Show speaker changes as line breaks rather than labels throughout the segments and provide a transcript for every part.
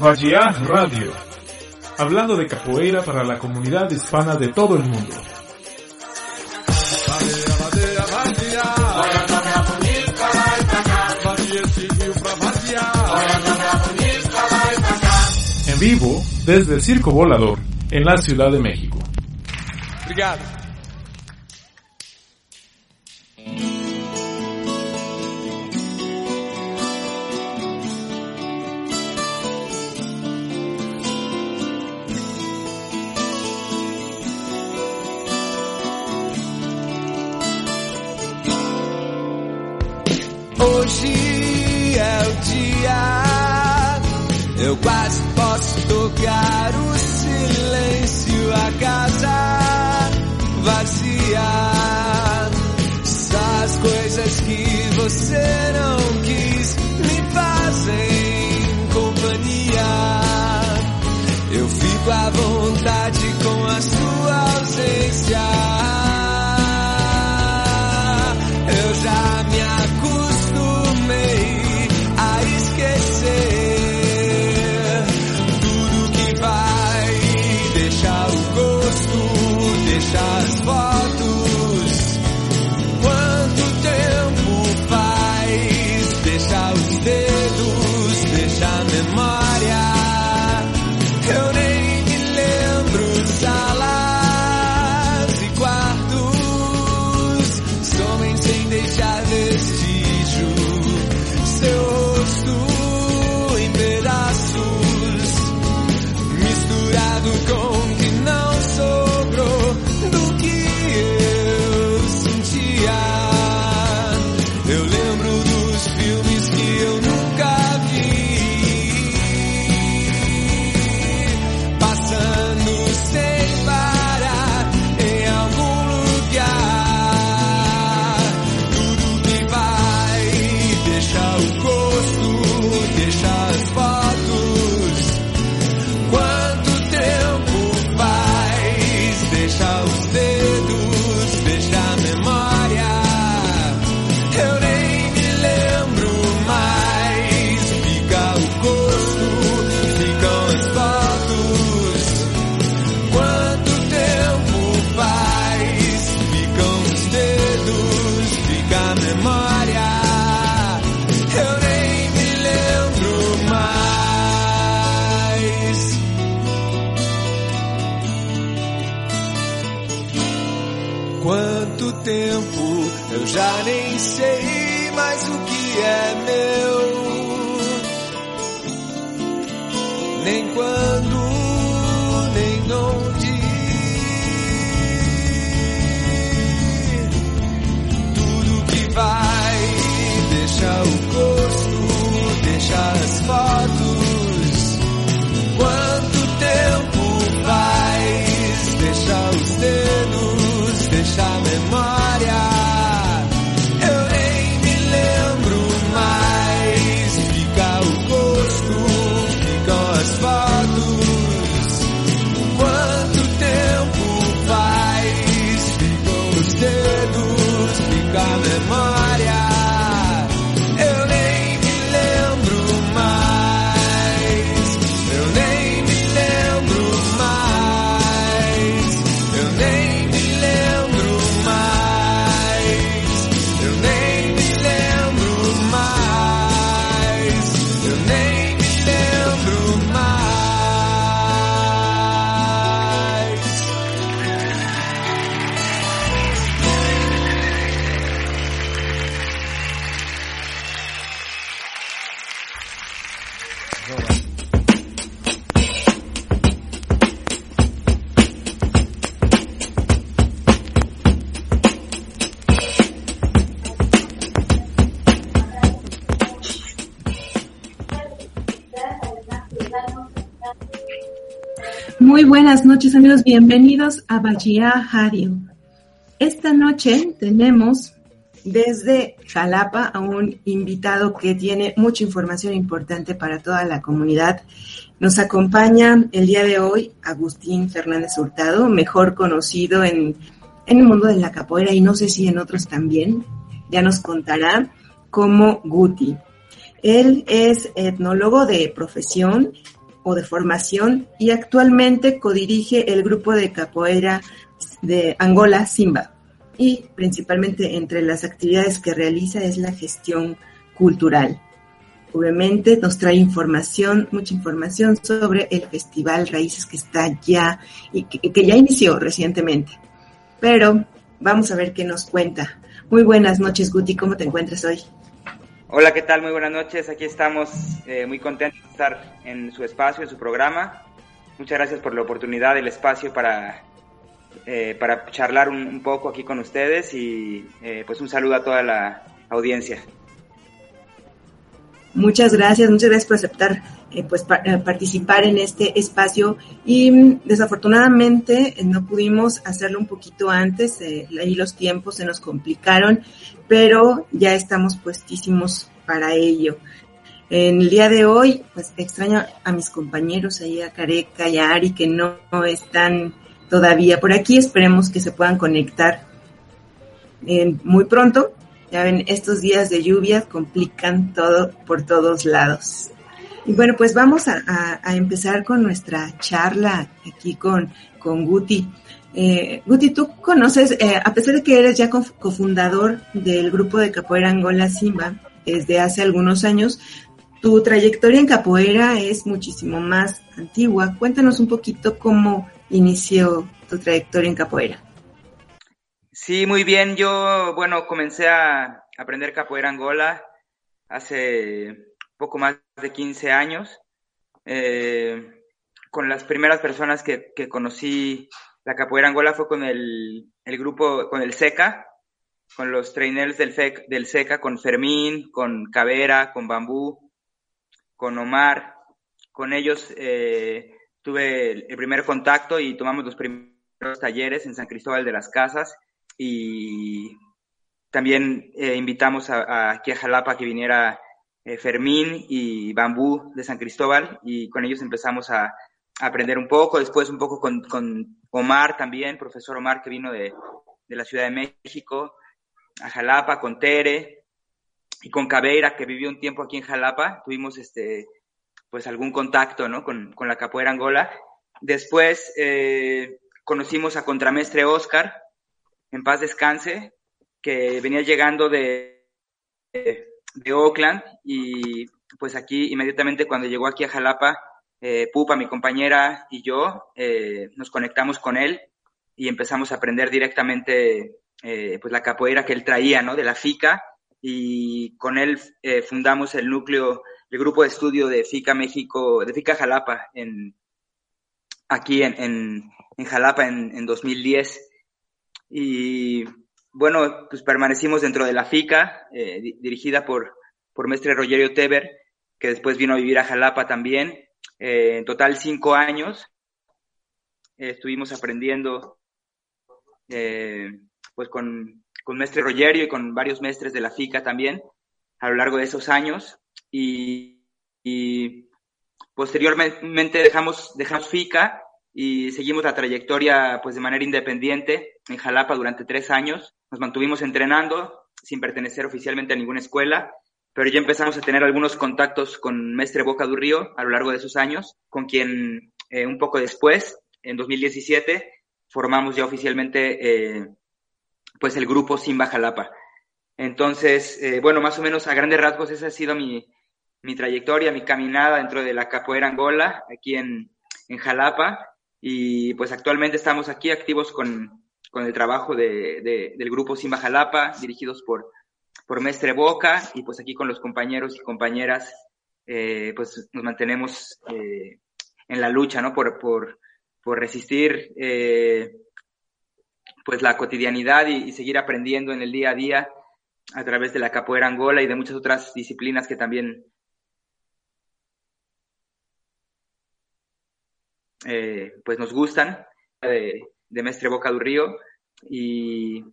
Vadiá Radio, hablando de capoeira para la comunidad hispana de todo el mundo. En vivo desde el Circo Volador en la Ciudad de México.
Obrigado.
Bienvenidos a Bahía Radio. Esta noche tenemos desde Jalapa a un invitado que tiene mucha información importante para toda la comunidad. Nos acompaña el día de hoy Agustín Fernández Hurtado, mejor conocido en, en el mundo de la capoeira y no sé si en otros también. Ya nos contará como Guti. Él es etnólogo de profesión de formación y actualmente codirige el grupo de capoeira de Angola Simba y principalmente entre las actividades que realiza es la gestión cultural. Obviamente nos trae información, mucha información sobre el Festival Raíces que está ya y que, que ya inició recientemente. Pero vamos a ver qué nos cuenta. Muy buenas noches, Guti, ¿cómo te encuentras hoy?
Hola, ¿qué tal? Muy buenas noches. Aquí estamos eh, muy contentos de estar en su espacio, en su programa. Muchas gracias por la oportunidad, el espacio para, eh, para charlar un, un, poco aquí con ustedes y eh, pues un saludo a toda la audiencia.
Muchas gracias, muchas gracias por aceptar eh, pues eh, participar en este espacio y mm, desafortunadamente eh, no pudimos hacerlo un poquito antes, eh, ahí los tiempos se nos complicaron, pero ya estamos puestísimos para ello. En el día de hoy, pues extraño a mis compañeros ahí a Careca y a Ari que no, están todavía por aquí, esperemos que se puedan conectar muy pronto. Ya ven, estos días de lluvia complican todo por todos lados. Y bueno, pues vamos a, empezar con nuestra charla aquí con, con Guti. Eh, Guti, tú conoces, eh, a pesar de que eres ya cofundador del grupo de capoeira Angola Simba desde hace algunos años, tu trayectoria en capoeira es muchísimo más antigua. Cuéntanos un poquito cómo inició tu trayectoria en capoeira.
Sí, muy bien. Yo, bueno, comencé a aprender capoeira Angola hace poco más de 15 años. Eh, con las primeras personas que, que, conocí la capoeira Angola fue con el, el grupo, con el SECA, con los trainers del, FEC, del SECA, con Fermín, con Cabera, con Bambú, con Omar. Con ellos eh, tuve el, el primer contacto y tomamos los primeros talleres en San Cristóbal de las Casas y también eh, invitamos a, a, aquí a Jalapa que viniera eh, Fermín y Bambú de San Cristóbal y con ellos empezamos a, aprender un poco, después un poco con, Omar también, profesor Omar que vino de, de, la Ciudad de México, a Jalapa, con Tere y con Cabeira que vivió un tiempo aquí en Jalapa, tuvimos este pues algún contacto ¿no? con, con la capoeira Angola. Después eh, conocimos a contramestre Oscar, en paz descanse, que venía llegando de, de de Oakland y pues aquí inmediatamente cuando llegó aquí a Jalapa, eh, Pupa, mi compañera y yo eh, nos conectamos con él y empezamos a aprender directamente eh, pues la capoeira que él traía, ¿no? De la FICA y con él fundamos el núcleo, el grupo de estudio de FICA México, de FICA Jalapa en aquí en, en, en Jalapa en, en 2010 y bueno, pues permanecimos dentro de la FICA, eh, di dirigida por, por Mestre Rogerio Teber, que después vino a vivir a Jalapa también. Eh, en total cinco años eh, estuvimos aprendiendo pues con, con Mestre Rogerio y con varios mestres de la FICA también a lo largo de esos años. Y, y posteriormente dejamos, dejamos FICA y seguimos la trayectoria pues de manera independiente en Jalapa durante tres años. Nos mantuvimos entrenando sin pertenecer oficialmente a ninguna escuela, pero ya empezamos a tener algunos contactos con Mestre Boca Río a lo largo de esos años, con quien eh, un poco después, en 2017, formamos ya oficialmente eh, pues el grupo Simba Jalapa. Entonces, eh, bueno, más o menos a grandes rasgos esa ha sido mi, mi trayectoria, mi caminada dentro de la capoeira Angola, aquí en, en Jalapa. Y pues actualmente estamos aquí activos con, con el trabajo de, de, del grupo Simba Jalapa, dirigidos por, por Mestre Boca, y pues aquí con los compañeros y compañeras pues nos mantenemos en la lucha, ¿no? Por, por, por resistir pues la cotidianidad y, seguir aprendiendo en el día a día a través de la capoeira angola y de muchas otras disciplinas que también eh, pues nos gustan de, Mestre Boca del Río y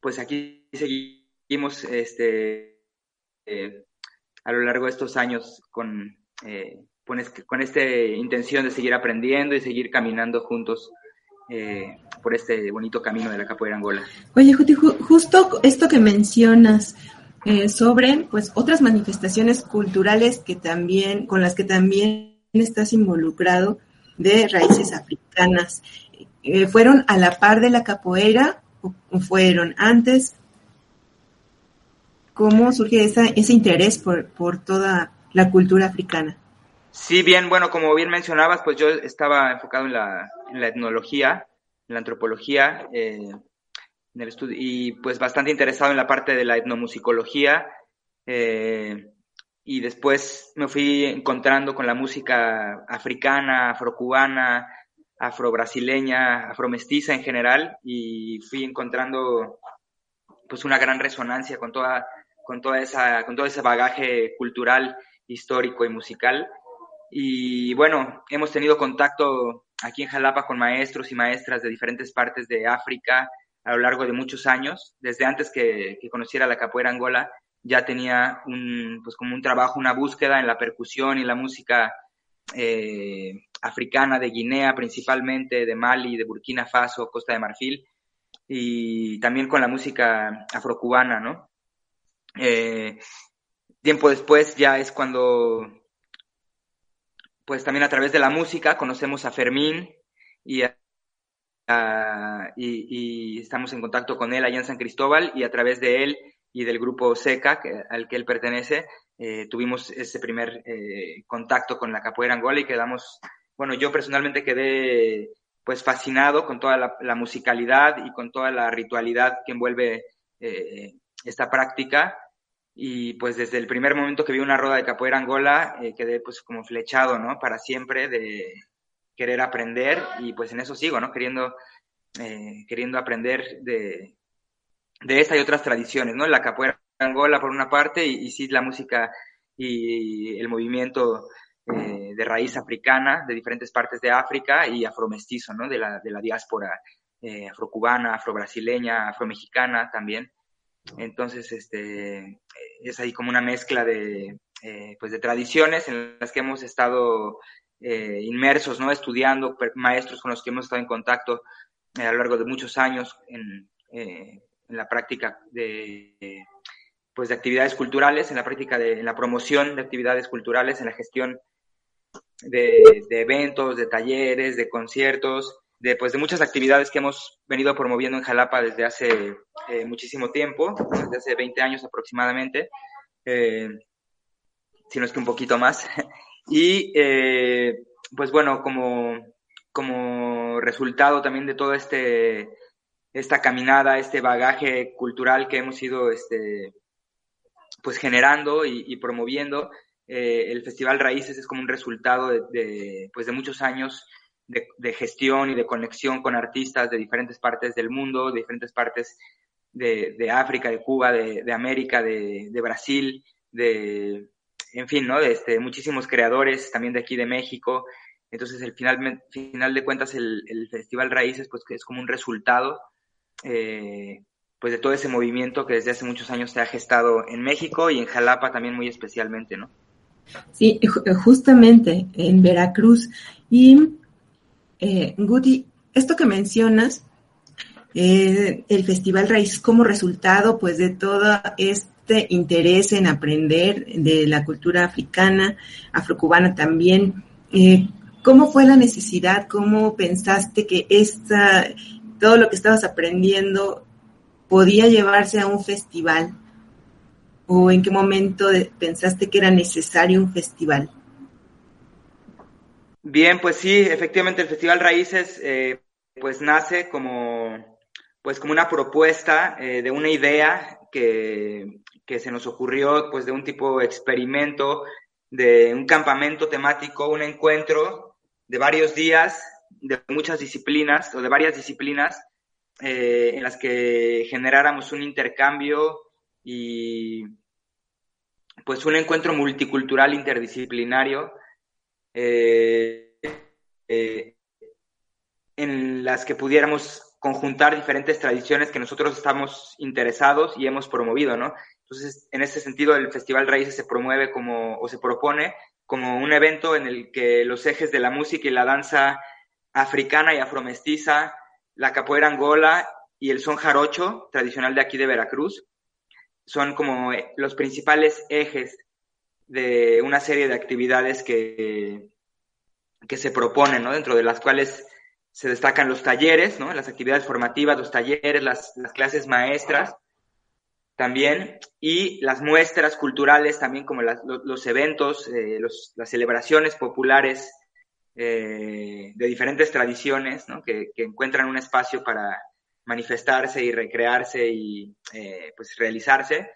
pues aquí seguimos este eh, a lo largo de estos años con, eh, con, con esta intención de seguir aprendiendo y seguir caminando juntos eh, por este bonito camino de la capoeira Angola.
Oye, Juti, justo esto que mencionas eh, sobre pues otras manifestaciones culturales que también, con las que también estás involucrado de raíces africanas, eh, ¿fueron a la par de la capoeira o fueron antes? ¿Cómo surge ese interés por, por toda la cultura africana?
Sí, bien, bueno, como bien mencionabas, pues yo estaba enfocado en la, etnología, en la antropología, eh, en el estudio, y pues bastante interesado en la parte de la etnomusicología. Eh, y después me fui encontrando con la música africana, afrocubana, afrobrasileña, afromestiza en general, y fui encontrando pues una gran resonancia con toda, con toda esa, con todo ese bagaje cultural, histórico y musical y bueno, hemos tenido contacto aquí en Jalapa con maestros y maestras de diferentes partes de África a lo largo de muchos años. Desde antes que, conociera la capoeira angola, ya tenía un, pues como un trabajo, una búsqueda en la percusión y la música eh, africana de Guinea principalmente, de Mali, de Burkina Faso, Costa de Marfil, y también con la música afrocubana, ¿no? Eh, tiempo después ya es cuando pues también a través de la música conocemos a Fermín y, y, estamos en contacto con él allá en San Cristóbal y a través de él y del grupo SECA al que él pertenece, eh, tuvimos ese primer eh, contacto con la capoeira angola y quedamos, bueno, yo personalmente quedé pues fascinado con toda la, musicalidad y con toda la ritualidad que envuelve eh, esta práctica y pues desde el primer momento que vi una rueda de capoeira Angola eh, quedé pues como flechado, ¿no? Para siempre de querer aprender y pues en eso sigo, ¿no? Queriendo, eh, queriendo aprender de, de esta y otras tradiciones, ¿no? La capoeira Angola por una parte y, sí la música y el movimiento eh, de raíz africana de diferentes partes de África y afromestizo, ¿no? De la, de la diáspora afrocubana, afrobrasileña, afromexicana también. Entonces, este, es ahí como una mezcla de, eh, pues de tradiciones en las que hemos estado eh, inmersos, ¿no? Estudiando, maestros con los que hemos estado en contacto eh, a lo largo de muchos años en, en la práctica de, pues de actividades culturales, en la práctica de, en la promoción de actividades culturales, en la gestión de, eventos, de talleres, de conciertos, de, pues, de muchas actividades que hemos venido promoviendo en Jalapa desde hace eh, muchísimo tiempo, desde hace 20 años aproximadamente, eh, si no es que un poquito más. Y eh, pues bueno, como, como resultado también de todo este esta caminada, este bagaje cultural que hemos ido este, pues generando y, promoviendo, el Festival Raíces es como un resultado de, pues de muchos años de, gestión y de conexión con artistas de diferentes partes del mundo, de diferentes partes de, África, de Cuba, de, América, de, Brasil, de, en fin, ¿no? De este, muchísimos creadores también de aquí de México. Entonces, el final, final de cuentas, el, Festival Raíces, pues que es como un resultado, eh, pues de todo ese movimiento que desde hace muchos años se ha gestado en México y en Jalapa también muy especialmente, ¿no?
Sí, justamente en Veracruz. Y eh, Guti, esto que mencionas, eh, el Festival Raíz como resultado pues de todo este interés en aprender de la cultura africana, afrocubana también, eh, ¿cómo fue la necesidad? ¿Cómo pensaste que esta, todo lo que estabas aprendiendo podía llevarse a un festival? ¿O en qué momento pensaste que era necesario un festival?
Bien, pues sí, efectivamente el Festival Raíces eh, pues nace como pues como una propuesta eh, de una idea que, que, se nos ocurrió pues de un tipo de experimento de un campamento temático, un encuentro de varios días, de muchas disciplinas o de varias disciplinas, eh, en las que generáramos un intercambio y pues un encuentro multicultural interdisciplinario eh, eh, en las que pudiéramos conjuntar diferentes tradiciones que nosotros estamos interesados y hemos promovido, ¿no? Entonces, en ese sentido, el Festival Raíces se promueve como, o se propone como un evento en el que los ejes de la música y la danza africana y afromestiza, la capoeira angola y el son jarocho, tradicional de aquí de Veracruz, son como eh, los principales ejes de una serie de actividades que, que se proponen, ¿no? Dentro de las cuales se destacan los talleres, ¿no? Las actividades formativas, los talleres, las, clases maestras también, y las muestras culturales también, como los, eventos, eh, las celebraciones populares eh, de diferentes tradiciones, ¿no? que, encuentran un espacio para manifestarse y recrearse y eh, pues realizarse.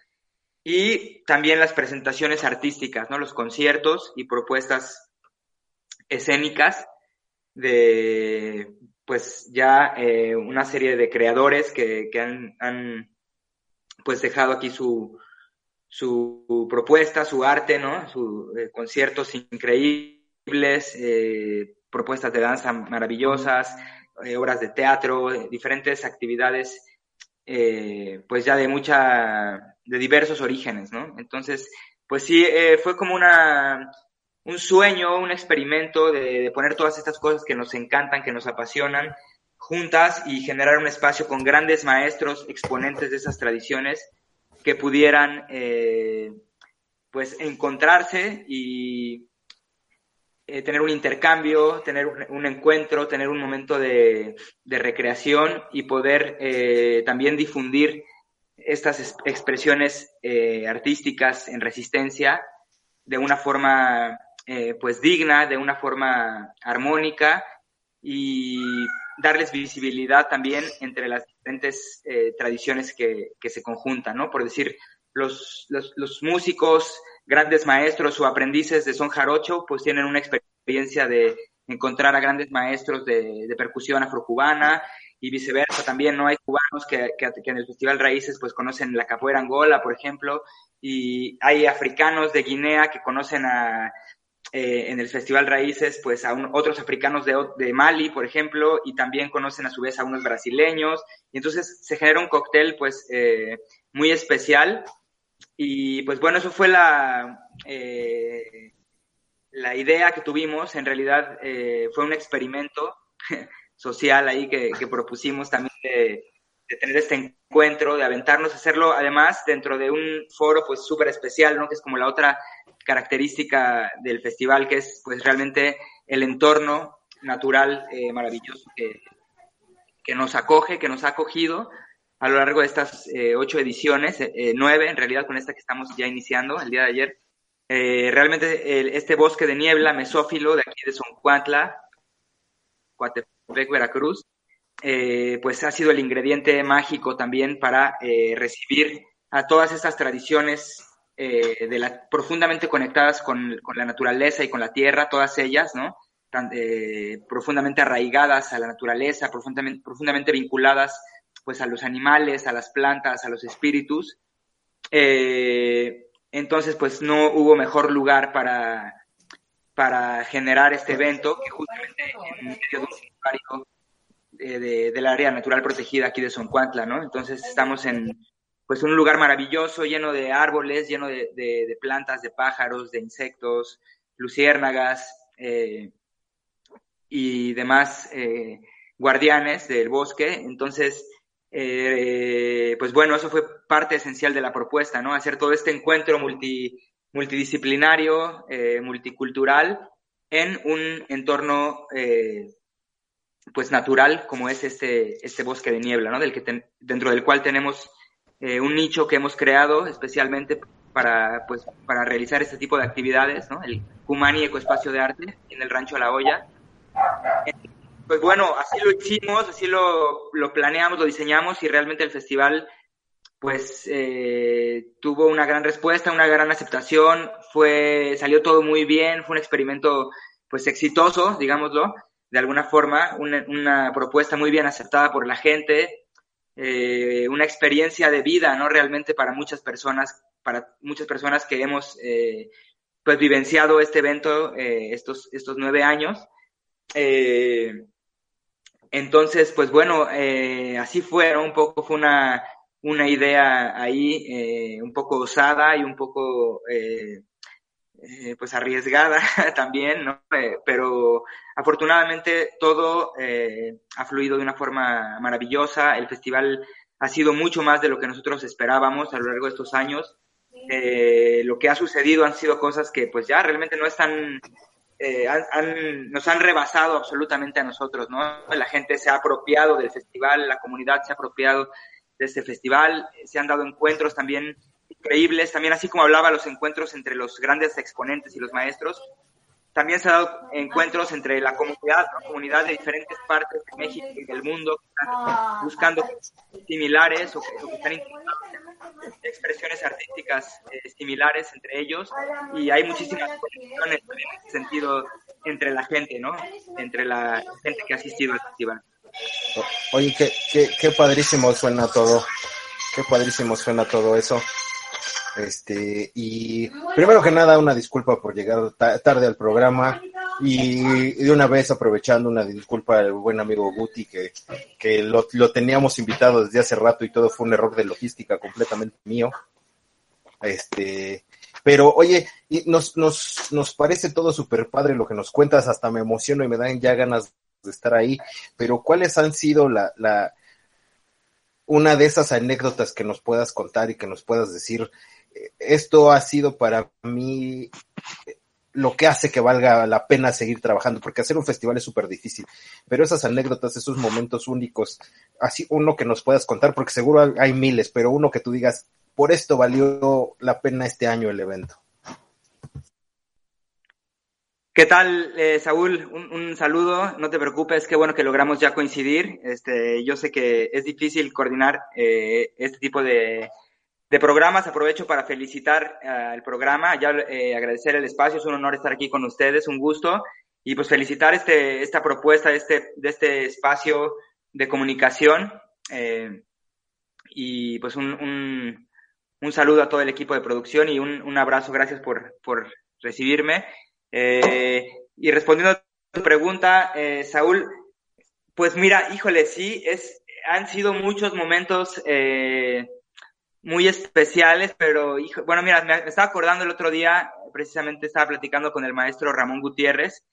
Y también las presentaciones artísticas, ¿no? los conciertos y propuestas escénicas de pues ya eh, una serie de creadores que, han, pues dejado aquí su, su propuesta, su arte, ¿no? Sus conciertos increíbles, eh, propuestas de danza maravillosas, obras de teatro, diferentes actividades, pues ya de mucha, de diversos orígenes, ¿no? Entonces, pues sí, fue como una un sueño, un experimento de, poner todas estas cosas que nos encantan, que nos apasionan, juntas y generar un espacio con grandes maestros, exponentes de esas tradiciones, que pudieran eh, pues encontrarse y eh, tener un intercambio, tener un, encuentro, tener un momento de, recreación y poder eh, también difundir estas expresiones artísticas en resistencia de una forma eh, pues digna, de una forma armónica y darles visibilidad también entre las diferentes eh, tradiciones que, se conjuntan, ¿no? Por decir, los, los, músicos, grandes maestros o aprendices de son jarocho, pues tienen una experiencia de encontrar a grandes maestros de, percusión afrocubana y viceversa también, ¿no? Hay cubanos que, en el Festival Raíces pues conocen la capoeira angola, por ejemplo, y hay africanos de Guinea que conocen a, eh, en el Festival Raíces, pues a otros africanos de, Mali, por ejemplo, y también conocen a su vez a unos brasileños, y entonces se genera un cóctel, pues, eh, muy especial, y pues bueno, eso fue la, eh, la idea que tuvimos, en realidad fue un experimento social ahí que, propusimos también de, de, tener este encuentro, de aventarnos, a hacerlo además dentro de un foro pues súper especial, ¿no? Que es como la otra característica del festival, que es pues realmente el entorno natural eh, maravilloso que, que, nos acoge, que nos ha acogido a lo largo de estas eh, ocho ediciones, eh, nueve en realidad con esta que estamos ya iniciando el día de ayer. realmente este bosque de niebla mesófilo de aquí de Soncuantla, Coatepec, Veracruz, pues ha sido el ingrediente mágico también para recibir a todas estas tradiciones eh, profundamente conectadas con, la naturaleza y con la tierra, todas ellas, ¿no? Eh, profundamente arraigadas a la naturaleza, profundamente vinculadas pues a los animales, a las plantas, a los espíritus. Eh, entonces, pues no hubo mejor lugar para, para generar este evento que justamente en medio un de, del área natural protegida aquí de Soncuantla, ¿no? Entonces estamos en, pues un lugar maravilloso, lleno de árboles, lleno de, plantas, de pájaros, de insectos, luciérnagas eh, y demás eh, guardianes del bosque. Entonces, eh, pues bueno, eso fue parte esencial de la propuesta, ¿no? Hacer todo este encuentro multi, multidisciplinario, multicultural, en un entorno pues natural como es este, este bosque de niebla, ¿no? Del que dentro del cual tenemos eh, un nicho que hemos creado especialmente para, pues, para realizar este tipo de actividades, ¿no? El Kumani Ecoespacio de Arte en el Rancho La Olla. Pues bueno, así lo hicimos, así lo, lo planeamos, lo diseñamos y realmente el festival pues eh, tuvo una gran respuesta, una gran aceptación, fue, salió todo muy bien, fue un experimento pues exitoso, digámoslo, de alguna forma, una, propuesta muy bien aceptada por la gente, eh, una experiencia de vida, ¿no? Realmente para muchas personas, para muchas personas que hemos eh, pues vivenciado este evento estos, estos nueve años. Entonces, pues bueno, así fue, Un poco fue una una idea ahí eh, un poco osada y un poco eh, eh, pues arriesgada también, ¿no? pero afortunadamente todo ha fluido de una forma maravillosa. El festival ha sido mucho más de lo que nosotros esperábamos a lo largo de estos años. lo que ha sucedido han sido cosas que pues ya realmente no están nos han rebasado absolutamente a nosotros, ¿no? La gente se ha apropiado del festival, la comunidad se ha apropiado de este festival. Se han dado encuentros también increíbles, también así como hablaba los encuentros entre los grandes exponentes y los maestros, también se han dado encuentros entre la comunidad, la comunidad de diferentes partes de México y del mundo que están buscando similares o que, están intentando expresiones artísticas eh, similares entre ellos y hay muchísimas conexiones en ese sentido entre la gente, ¿no? Entre la gente que ha asistido al festival.
Oye, qué, qué, qué padrísimo suena todo. Qué padrísimo suena todo eso. Este, y primero que nada, una disculpa por llegar tarde al programa. Y de una vez aprovechando una disculpa al buen amigo Guti, que, que lo, lo, teníamos invitado desde hace rato y todo fue un error de logística completamente mío. Este, pero oye, nos, nos, nos parece todo súper padre lo que nos cuentas, hasta me emociono y me dan ya ganas de estar ahí, pero ¿cuáles han sido la, la, una de esas anécdotas que nos puedas contar y que nos puedas decir, esto ha sido para mí lo que hace que valga la pena seguir trabajando, porque hacer un festival es súper difícil, pero esas anécdotas, esos momentos únicos, así uno que nos puedas contar, porque seguro hay miles, pero uno que tú digas, por esto valió la pena este año el evento.
¿Qué tal, eh, Saúl? Un, saludo, no te preocupes, qué bueno que logramos ya coincidir. Este, yo sé que es difícil coordinar eh, este tipo de, programas. Aprovecho para felicitar al programa, ya eh, agradecer el espacio, es un honor estar aquí con ustedes, un gusto. Y pues felicitar este, esta propuesta de este, de este espacio de comunicación. y pues un, un, saludo a todo el equipo de producción y un, un abrazo, gracias por, por recibirme. Eh, y respondiendo a tu pregunta, eh, Saúl, pues mira, híjole, sí, es, han sido muchos momentos eh, muy especiales, pero, bueno, mira, me, estaba acordando el otro día, precisamente estaba platicando con el maestro Ramón Gutiérrez,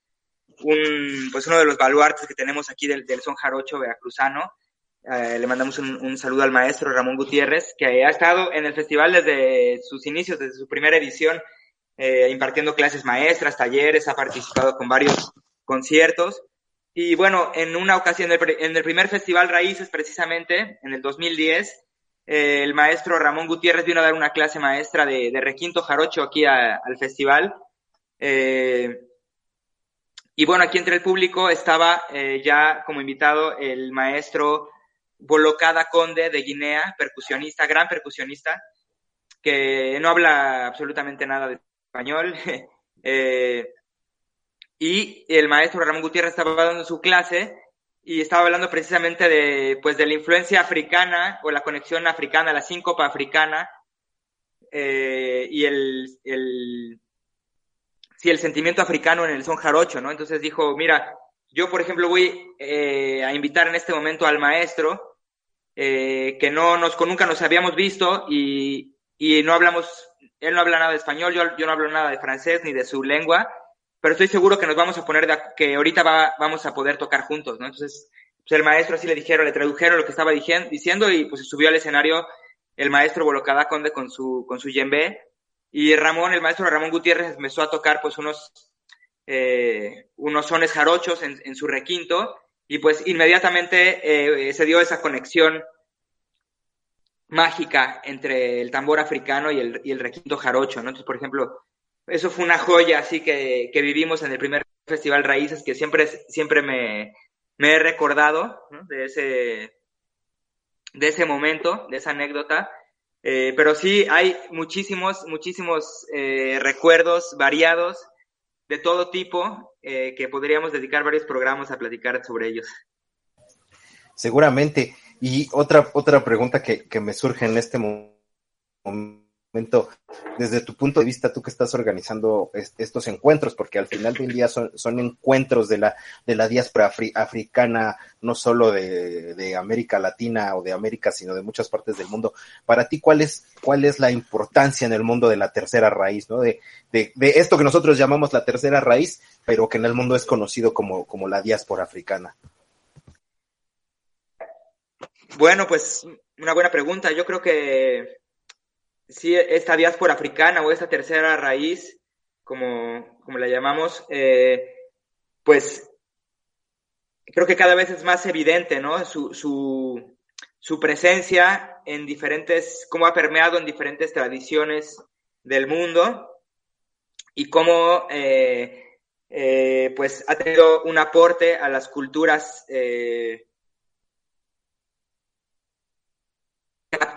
un, pues uno de los baluartes que tenemos aquí del, son jarocho veracruzano. le mandamos un, un, saludo al maestro Ramón Gutiérrez, que ha estado en el festival desde sus inicios, desde su primera edición eh, impartiendo clases maestras, talleres, ha participado con varios conciertos. Y bueno, en una ocasión, en el primer Festival Raíces, precisamente, en el 2010, eh, el maestro Ramón Gutiérrez vino a dar una clase maestra de, requinto jarocho aquí al festival. Eh, y bueno, aquí entre el público estaba ya como invitado el maestro Bolocada Conde de Guinea, percusionista, gran percusionista, que no habla absolutamente nada de español. Eh, y el maestro Ramón Gutiérrez estaba dando su clase y estaba hablando precisamente de, pues, de la influencia africana o la conexión africana, la síncopa africana eh, y el, el, sí, el sentimiento africano en el son jarocho, ¿no? Entonces dijo, mira, yo por ejemplo voy eh, a invitar en este momento al maestro que no nos, nunca nos habíamos visto y, y no hablamos él no habla nada de español, yo, yo no hablo nada de francés ni de su lengua, pero estoy seguro que nos vamos a poner, de, que ahorita vamos a poder tocar juntos, ¿no? Entonces, pues el maestro así le dijeron, le tradujeron lo que estaba diciendo y pues subió al escenario el maestro Bolocada Conde con su, con su yembe y Ramón, el maestro Ramón Gutiérrez empezó a tocar pues unos, eh, unos sones jarochos en, su requinto y pues inmediatamente eh, se dio esa conexión mágica entre el tambor africano y el, y el requinto jarocho, ¿no? Entonces, por ejemplo, eso fue una joya así que, que vivimos en el primer Festival Raíces, que siempre, siempre me, me he recordado de, ese, de ese momento, de esa anécdota. Eh, pero sí, hay muchísimos, muchísimos eh, recuerdos variados de todo tipo eh, que podríamos dedicar varios programas a platicar sobre ellos.
Seguramente. Y otra, otra pregunta que, que me surge en este momento desde tu punto de vista, tú que estás organizando estos encuentros, porque al final del día son, encuentros de la, diáspora africana, no solo de, América Latina o de América, sino de muchas partes del mundo. Para ti, ¿cuál es, la importancia en el mundo de la tercera raíz. De, esto que nosotros llamamos la tercera raíz, pero que en el mundo es conocido como la diáspora africana.
Bueno, pues una buena pregunta. Yo creo que sí, esta diáspora africana o esta tercera raíz, como, como la llamamos, eh, pues creo que cada vez es más evidente, ¿no? Su, su, presencia en diferentes, cómo ha permeado en diferentes tradiciones del mundo y cómo, eh, eh, pues, ha tenido un aporte a las culturas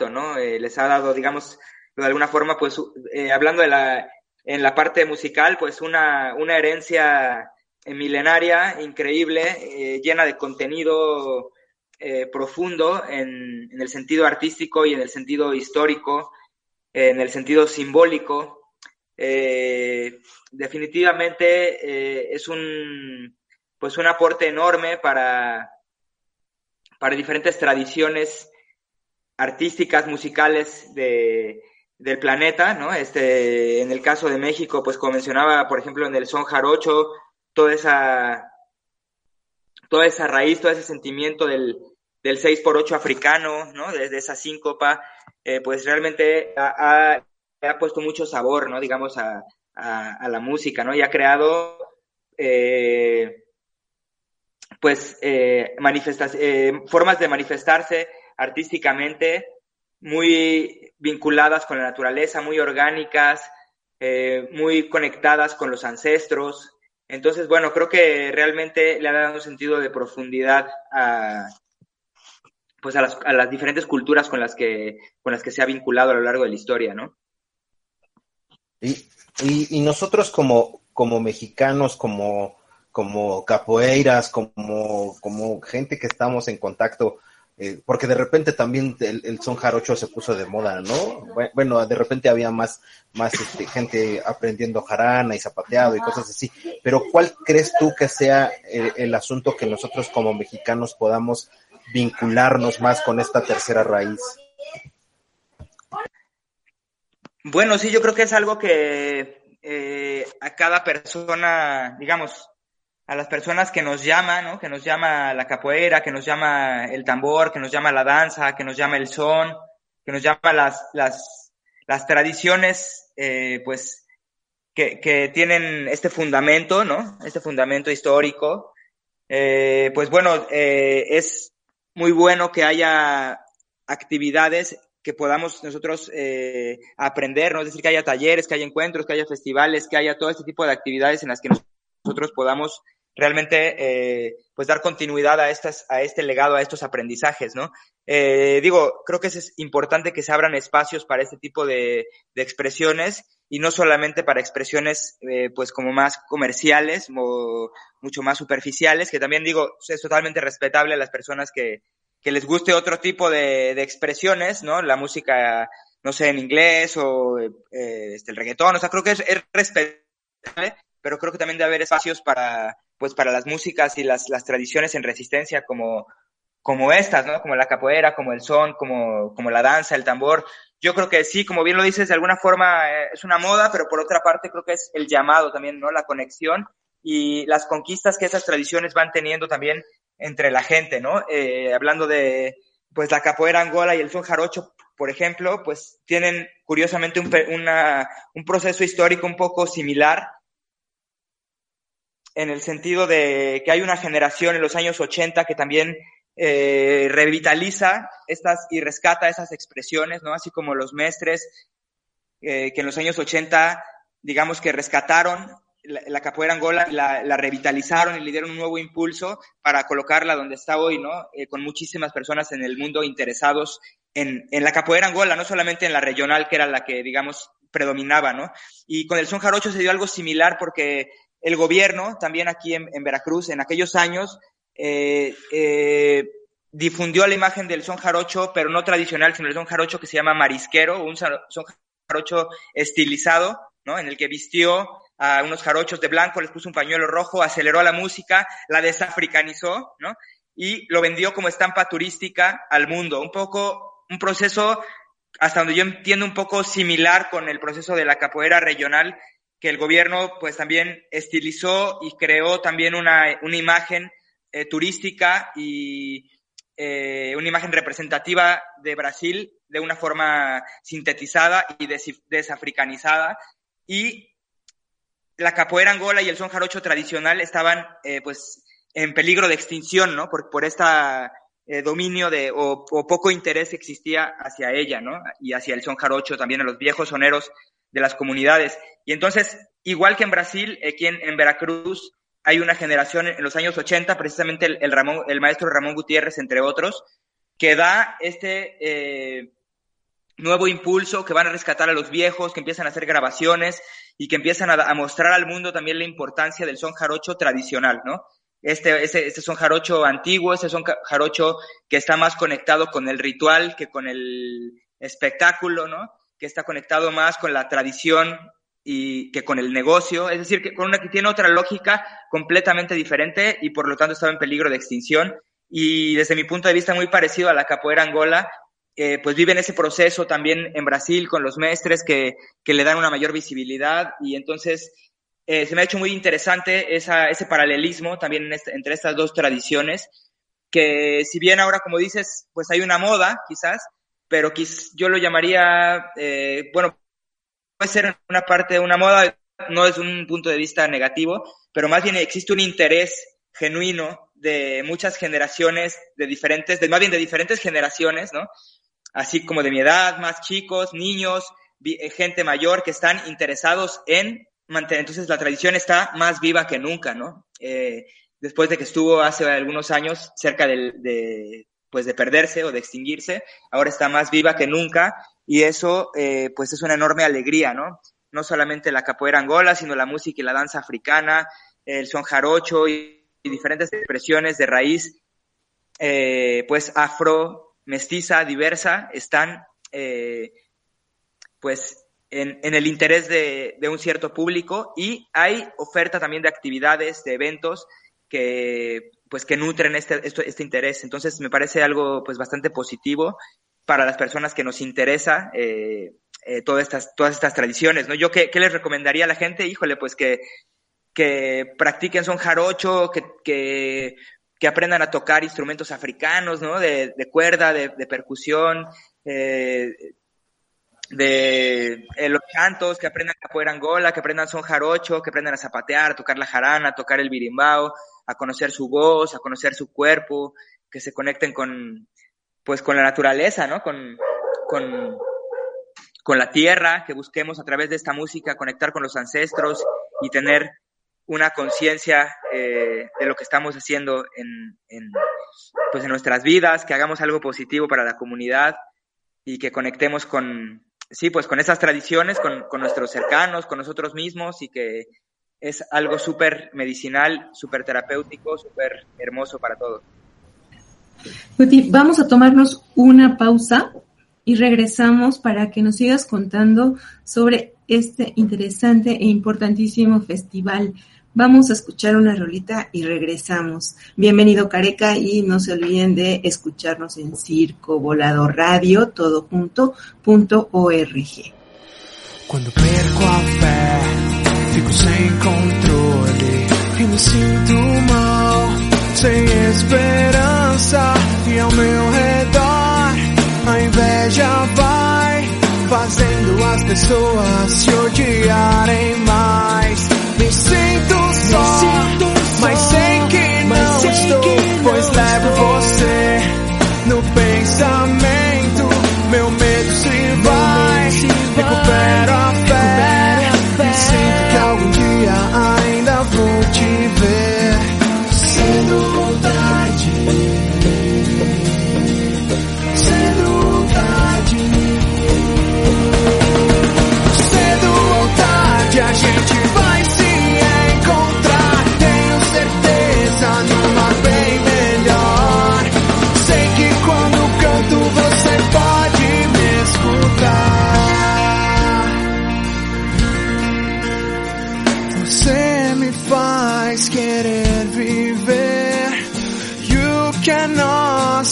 ¿no? les ha dado, digamos, de alguna forma, pues eh, hablando en la parte musical, pues una, una herencia milenaria, increíble, eh, llena de contenido eh, profundo en, en, el sentido artístico y en el sentido histórico, en el sentido simbólico. definitivamente es un, pues un aporte enorme para, para diferentes tradiciones artísticas, musicales de, del planeta, ¿no? Este, en el caso de México, pues como mencionaba, por ejemplo, en el son jarocho, toda esa, toda esa raíz, todo ese sentimiento del, del 6 por 8 africano, ¿no? Desde esa síncopa, eh, pues realmente ha, ha, puesto mucho sabor, ¿no? Digamos, a, a, la música, ¿no? Y ha creado, eh, pues, eh, eh, formas de manifestarse artísticamente muy vinculadas con la naturaleza, muy orgánicas, eh, muy conectadas con los ancestros. Entonces, bueno, creo que realmente le ha dado un sentido de profundidad a, pues a las, a las diferentes culturas con las, que, con las que se ha vinculado a lo largo de la historia, ¿no?
Y, y, nosotros como, como mexicanos, como, como capoeiras, como, como gente que estamos en contacto eh, porque de repente también el, son jarocho se puso de moda, ¿no? Bueno, de repente había más, más este, gente aprendiendo jarana y zapateado y cosas así, pero ¿cuál crees tú que sea el, el, asunto que nosotros como mexicanos podamos vincularnos más con esta tercera raíz?
Bueno, sí, yo creo que es algo que eh, a cada persona, digamos, a las personas que nos llaman, ¿no? Que nos llama la capoeira, que nos llama el tambor, que nos llama la danza, que nos llama el son, que nos llama las, las, las tradiciones, eh, pues, que, que, tienen este fundamento, ¿no? Este fundamento histórico. Eh, pues bueno, eh, es muy bueno que haya actividades que podamos nosotros eh, aprender, ¿no? Es decir, que haya talleres, que haya encuentros, que haya festivales, que haya todo este tipo de actividades en las que nosotros podamos realmente eh, pues dar continuidad a, estas, a este legado, a estos aprendizajes, ¿no? Eh, digo, creo que es importante que se abran espacios para este tipo de, de expresiones y no solamente para expresiones eh, pues como más comerciales o mucho más superficiales, que también digo, es totalmente respetable a las personas que, que les guste otro tipo de, de expresiones, ¿no? La música, no sé, en inglés o eh, este, el reggaetón, o sea, creo que es, es respetable, pero creo que también debe haber espacios para, pues para las músicas y las, las tradiciones en resistencia como, como estas, ¿no? Como la capoeira, como el son, como, como la danza, el tambor. Yo creo que sí, como bien lo dices, de alguna forma eh, es una moda, pero por otra parte creo que es el llamado también, ¿no? La conexión y las conquistas que esas tradiciones van teniendo también entre la gente, ¿no? Eh, hablando de, pues, la capoeira angola y el son jarocho, por ejemplo, pues tienen curiosamente un, una, un proceso histórico un poco similar en el sentido de que hay una generación en los años 80 que también eh, revitaliza estas y rescata esas expresiones, ¿no? Así como los mestres eh, que en los años 80, digamos que rescataron la, la capoeira angola, la, la, revitalizaron y le dieron un nuevo impulso para colocarla donde está hoy, ¿no? Eh, con muchísimas personas en el mundo interesados en, en la capoeira angola, no solamente en la regional, que era la que, digamos, predominaba, ¿no? Y con el son jarocho se dio algo similar porque el gobierno, también aquí en, Veracruz, en aquellos años, eh, eh, difundió la imagen del son jarocho, pero no tradicional, sino el son jarocho que se llama marisquero, un son jarocho estilizado, ¿no? En el que vistió a unos jarochos de blanco, les puso un pañuelo rojo, aceleró la música, la desafricanizó, ¿no? Y lo vendió como estampa turística al mundo. Un poco, un proceso, hasta donde yo entiendo, un poco similar con el proceso de la capoeira regional, que el gobierno pues también estilizó y creó también una, una imagen eh, turística y eh, una imagen representativa de Brasil de una forma sintetizada y des desafricanizada. Y la capoeira angola y el son jarocho tradicional estaban eh, pues en peligro de extinción, ¿no? Por, por esta eh, dominio de, o, o, poco interés que existía hacia ella, ¿no? Y hacia el son jarocho, también a los viejos soneros de las comunidades. Y entonces, igual que en Brasil, aquí en, Veracruz, hay una generación en los años 80, precisamente el, el, Ramón, el maestro Ramón Gutiérrez, entre otros, que da este eh, nuevo impulso, que van a rescatar a los viejos, que empiezan a hacer grabaciones y que empiezan a, a mostrar al mundo también la importancia del son jarocho tradicional, ¿no? Este, este, este son jarocho antiguo, este son jarocho que está más conectado con el ritual que con el espectáculo, ¿no? Que está conectado más con la tradición y que con el negocio, es decir, que con una que tiene otra lógica completamente diferente y por lo tanto estaba en peligro de extinción. Y desde mi punto de vista muy parecido a la capoeira angola, eh, pues viven ese proceso también en Brasil con los mestres que, que le dan una mayor visibilidad. Y entonces eh, se me ha hecho muy interesante esa, ese paralelismo también este, entre estas dos tradiciones, que si bien ahora, como dices, pues hay una moda quizás, pero yo lo llamaría, eh, bueno, puede ser una parte de una moda, no es un punto de vista negativo, pero más bien existe un interés genuino de muchas generaciones, de diferentes, de, más bien de diferentes generaciones, ¿no? Así como de mi edad, más chicos, niños, gente mayor que están interesados en mantener. Entonces la tradición está más viva que nunca, ¿no? Eh, después de que estuvo hace algunos años cerca de, de, pues de perderse o de extinguirse, ahora está más viva que nunca y eso eh, pues es una enorme alegría, ¿no? No solamente la capoeira angola, sino la música y la danza africana, el son jarocho y, diferentes expresiones de raíz, eh, pues afro, mestiza, diversa, están eh, pues en, en, el interés de, de, un cierto público y hay oferta también de actividades, de eventos que pues que nutren este, este, interés. Entonces me parece algo pues bastante positivo para las personas que nos interesa eh, eh, todas, estas, todas estas tradiciones, ¿no? Yo, ¿qué, ¿qué, les recomendaría a la gente? Híjole, pues que, que practiquen son jarocho, que, que, que aprendan a tocar instrumentos africanos, ¿no? De, de cuerda, de, de percusión, eh, de eh, los cantos, que aprendan capoeira angola, que aprendan son jarocho, que aprendan a zapatear, a tocar la jarana, a tocar el birimbao, a conocer su voz, a conocer su cuerpo, que se conecten con, pues con la naturaleza, ¿no? Con, con, con la tierra, que busquemos a través de esta música conectar con los ancestros y tener una conciencia eh, de lo que estamos haciendo en, en, pues en nuestras vidas, que hagamos algo positivo para la comunidad y que conectemos con, sí, pues con esas tradiciones, con, con nuestros cercanos, con nosotros mismos y que es algo súper medicinal, súper terapéutico, súper hermoso para todos.
Guti, vamos a tomarnos una pausa y regresamos para que nos sigas contando sobre este interesante e importantísimo festival. Vamos a escuchar una rolita y regresamos. Bienvenido Careca y no se olviden de escucharnos en Circo Volador Radio, todo junto, punto org.
Quando perco a fé, fico sem controle e me sinto mal, sem esperança e ao a inveja vai fazendo as pessoas se odiarem. Mas sei que não estou, pois levo você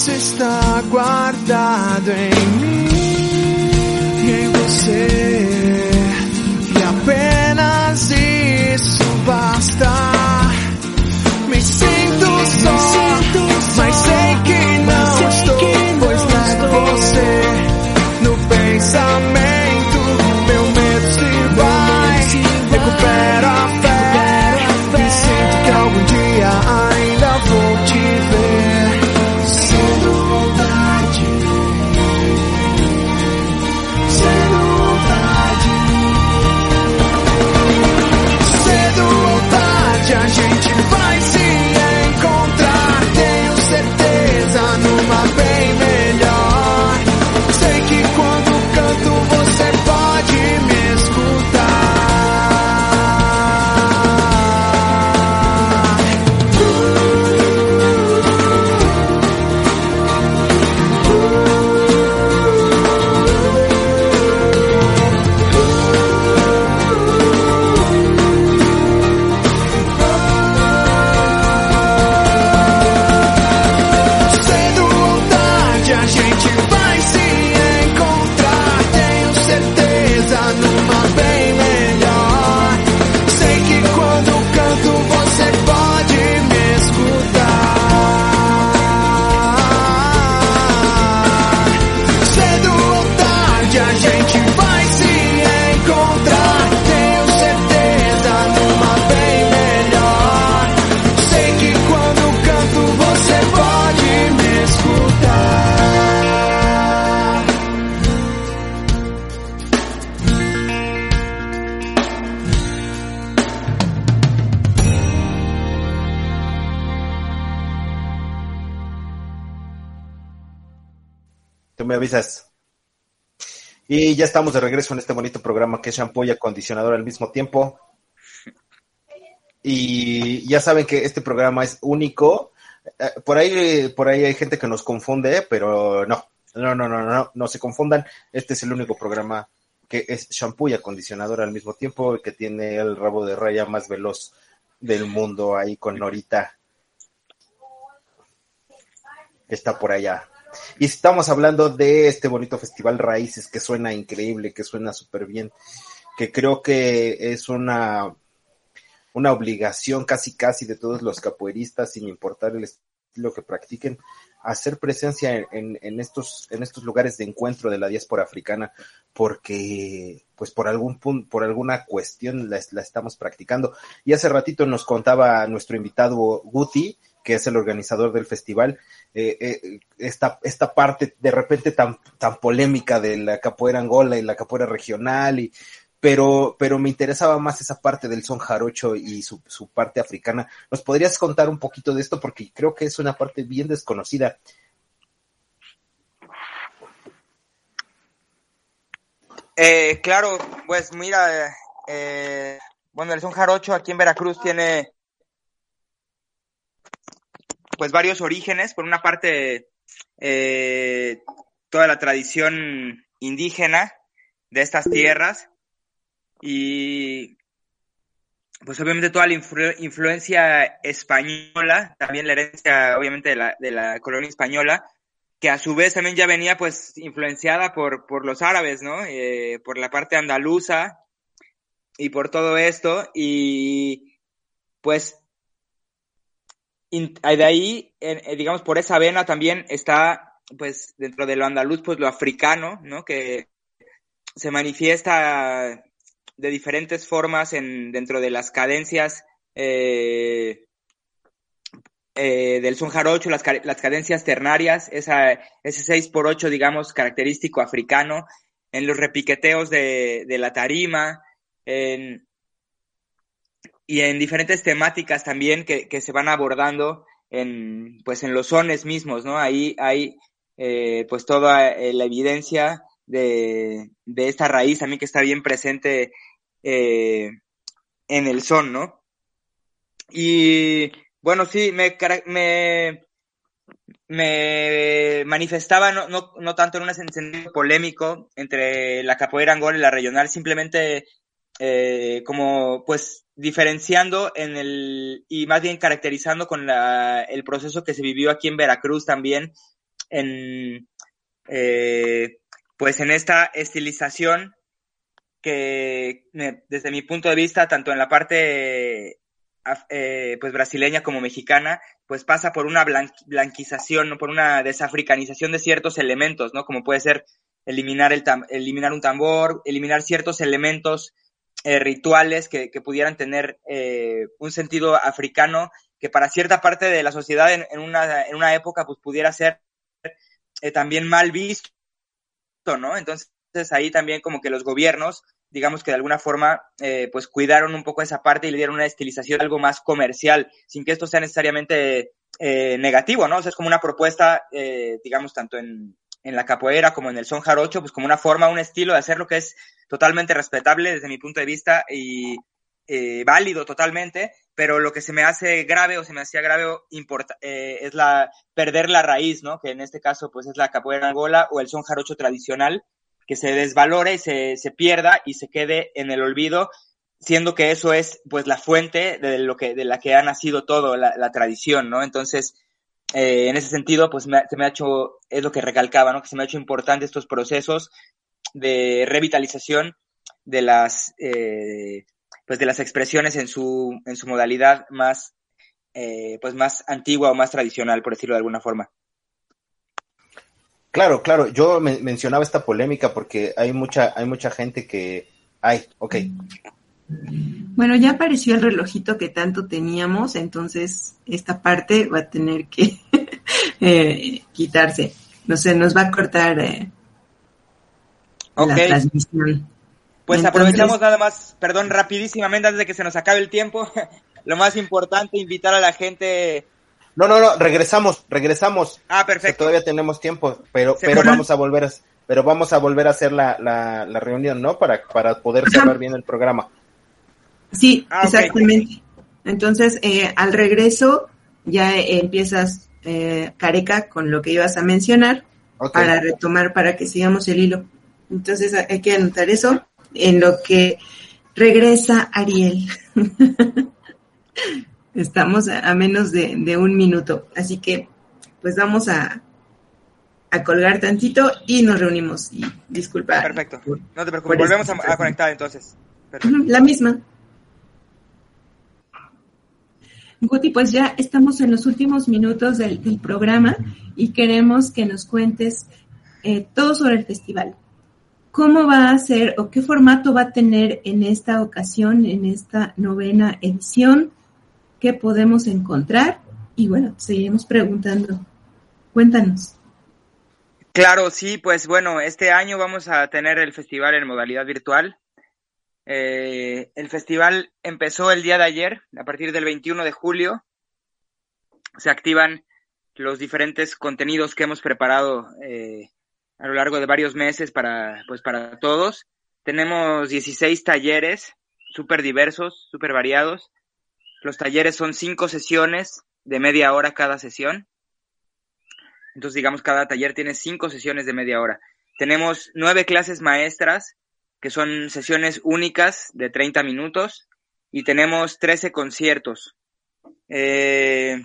está guardado em mim Me
avisas. Y ya estamos de regreso en este bonito programa que es shampoo y acondicionador al mismo tiempo. Y ya saben que este programa es único. Eh, Por ahí, por ahí hay gente que nos confunde, pero no, no, no, no, no, no se confundan. Este es el único programa que es shampoo y acondicionador al mismo tiempo, que tiene el rabo de raya más veloz del mundo ahí con Norita. Está por allá. Y estamos hablando de este bonito festival Raíces que suena increíble, que suena súper bien, que creo que es una, una obligación casi casi de todos los capoeiristas, sin importar el estilo que practiquen, hacer presencia en, en, estos, en estos lugares de encuentro de la diáspora africana, porque pues por algún por alguna cuestión la, la estamos practicando. Y hace ratito nos contaba nuestro invitado Guti, que es el organizador del festival, eh, eh, esta, esta parte de repente tan, tan polémica de la capoeira angola y la capoeira regional, y, pero, pero me interesaba más esa parte del son jarocho y su, su parte africana. ¿Nos podrías contar un poquito de esto? Porque creo que es una parte bien desconocida.
Eh, claro, pues mira, eh, bueno, el son jarocho aquí en Veracruz tiene pues varios orígenes. Por una parte, eh, toda la tradición indígena de estas tierras y pues obviamente toda la influ influencia española, también la herencia obviamente de la, de la colonia española, que a su vez también ya venía pues influenciada por, por los árabes, ¿no? Eh, por la parte andaluza y por todo esto y pues de ahí, eh, digamos, por esa vena también está, pues, dentro de lo andaluz, pues lo africano, ¿no? Que se manifiesta de diferentes formas en, dentro de las cadencias eh, eh, del son jarocho, las, las cadencias ternarias, esa, ese 6 por 8 digamos, característico africano, en los repiqueteos de, de la tarima, en, y en diferentes temáticas también que, que, se van abordando en, pues en los sones mismos, ¿no? Ahí hay eh, pues toda eh, la evidencia de, de, esta raíz también que está bien presente eh, en el son, ¿no? Y bueno, sí, me, me, me manifestaba no, no, no tanto en un sentido polémico entre la capoeira angola y la regional, simplemente eh, como pues diferenciando en el y más bien caracterizando con la, el proceso que se vivió aquí en Veracruz también en eh, pues en esta estilización que desde mi punto de vista tanto en la parte eh, pues brasileña como mexicana pues pasa por una blanquización no por una desafricanización de ciertos elementos no como puede ser eliminar el eliminar un tambor eliminar ciertos elementos eh, rituales que, pudieran tener eh, un sentido africano que para cierta parte de la sociedad en, una, en una, época pues pudiera ser eh, también mal visto, ¿no? Entonces ahí también como que los gobiernos, digamos que de alguna forma, pues cuidaron un poco esa parte y le dieron una estilización algo más comercial, sin que esto sea necesariamente negativo, ¿no? O sea, es como una propuesta, digamos, tanto en, en la capoeira como en el son jarocho, pues como una forma, un estilo de hacer lo que es totalmente respetable desde mi punto de vista y eh, válido totalmente, pero lo que se me hace grave o se me hacía grave eh, es la perder la raíz, ¿no? Que en este caso pues es la capoeira angola o el son jarocho tradicional, que se desvalore y se, se pierda y se quede en el olvido, siendo que eso es pues la fuente de lo que de la que ha nacido todo la, la tradición, ¿no? Entonces eh, en ese sentido, pues se me ha hecho, es lo que recalcaba, ¿no? Que se me ha hecho importante estos procesos de revitalización de las, eh, pues de las expresiones en su, en su modalidad más, eh, pues más antigua o más tradicional, por decirlo de alguna forma.
Claro, claro. Yo mencionaba esta polémica porque hay mucha, hay mucha gente que, ay, ok.
Bueno, ya apareció el relojito que tanto teníamos, entonces esta parte va a tener que eh, quitarse. No sé, nos va a cortar eh,
la transmisión. Pues aprovechamos nada más, perdón, rapidísimamente antes de que se nos acabe el tiempo. Lo más importante, invitar a la gente.
No, no, no, regresamos, regresamos.
Ah, perfecto.
todavía tenemos tiempo, pero, pero vamos a volver a, pero vamos a volver a hacer la, la, la reunión, ¿no? Para, para poder cerrar bien el programa.
Sí, ah, exactamente. Entonces, eh, al regreso ya empiezas, eh, Careca, con lo que ibas a mencionar para retomar, para que sigamos el hilo. Entonces, hay que anotar eso en lo que regresa Ariel. Estamos a, menos de, un minuto, así que pues vamos a, a colgar tantito y nos reunimos. Y disculpa.
Perfecto. No te preocupes. Volvemos a, conectar entonces.
La misma. Guti, pues ya estamos en los últimos minutos del, programa y queremos que nos cuentes eh, todo sobre el festival. ¿Cómo va a ser o qué formato va a tener en esta ocasión, en esta novena edición? ¿Qué podemos encontrar? Y bueno, seguiremos preguntando. Cuéntanos.
Claro, sí, pues bueno, este año vamos a tener el festival en modalidad virtual. Eh, el festival empezó el día de ayer, a partir del 21 de julio. Se activan los diferentes contenidos que hemos preparado eh, a lo largo de varios meses para, pues, para todos. Tenemos 16 talleres súper diversos, súper variados. Los talleres son cinco sesiones de media hora cada sesión. Entonces, digamos, cada taller tiene cinco sesiones de media hora. Tenemos nueve clases maestras que son sesiones únicas de 30 minutos y tenemos 13 conciertos. Eh,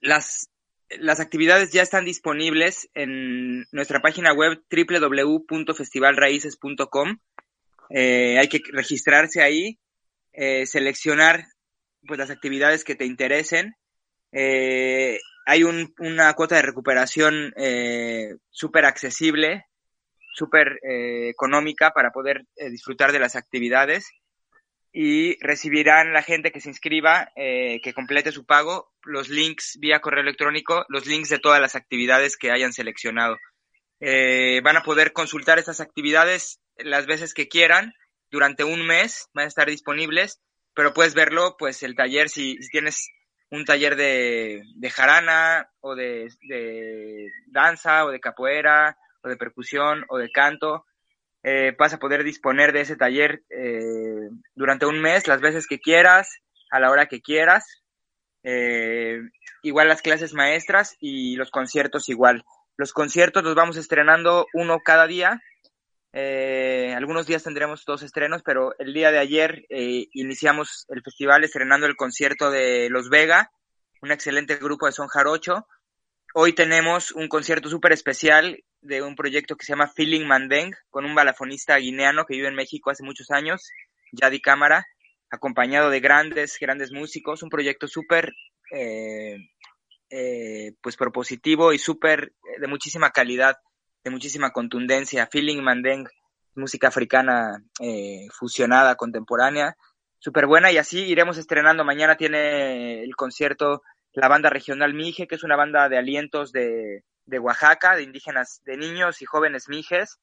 las, las actividades ya están disponibles en nuestra página web www.festivalraíces.com. Eh, hay que registrarse ahí, eh, seleccionar pues, las actividades que te interesen. hay una cuota de recuperación súper accesible súper eh, económica para poder eh, disfrutar de las actividades y recibirán la gente que se inscriba, eh, que complete su pago, los links vía correo electrónico, los links de todas las actividades que hayan seleccionado. van a poder consultar estas actividades las veces que quieran, durante un mes van a estar disponibles, pero puedes verlo, pues el taller, si, tienes un taller de, jarana o de danza o de capoeira o de percusión o de canto, eh, vas a poder disponer de ese taller eh, durante un mes, las veces que quieras, a la hora que quieras. Eh, igual las clases maestras y los conciertos igual. Los conciertos los vamos estrenando uno cada día. Eh, algunos días tendremos dos estrenos, pero el día de ayer iniciamos el festival estrenando el concierto de Los Vega, un excelente grupo de son jarocho. Hoy tenemos un concierto súper especial de un proyecto que se llama Feeling Mandeng, con un balafonista guineano que vive en México hace muchos años, Yadi Cámara, acompañado de grandes, grandes músicos, un proyecto súper, eh, eh, pues propositivo y súper de muchísima calidad de muchísima contundencia. Feeling Mandeng, música africana eh, fusionada, contemporánea, súper buena. Y así iremos estrenando. Mañana tiene el concierto la banda regional Mije, que es una banda de alientos de, de Oaxaca, de indígenas, de niños y jóvenes Mijes.